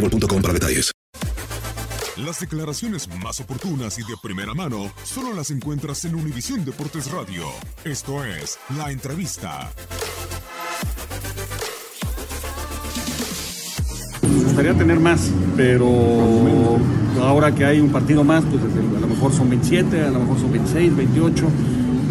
boostmobile.com para detalles. Las declaraciones más oportunas y de primera mano solo las encuentras en Univisión Deportes Radio. Esto es La Entrevista. Me gustaría tener más, pero ahora que hay un partido más, pues a lo mejor son 27, a lo mejor son 26, 28.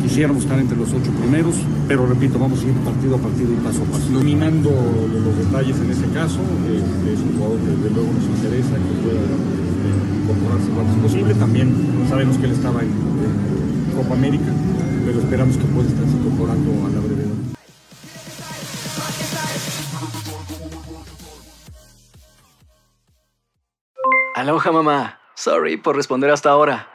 Quisiéramos estar entre los ocho primeros, pero repito, vamos a ir partido a partido y paso a paso. Dominando los detalles en este caso, este, es un jugador que desde luego nos interesa que pueda este, incorporarse lo antes posible. También sabemos que él estaba en, en Copa América, pero esperamos que pueda estarse incorporando a la brevedad. Aloha mamá. Sorry por responder hasta ahora.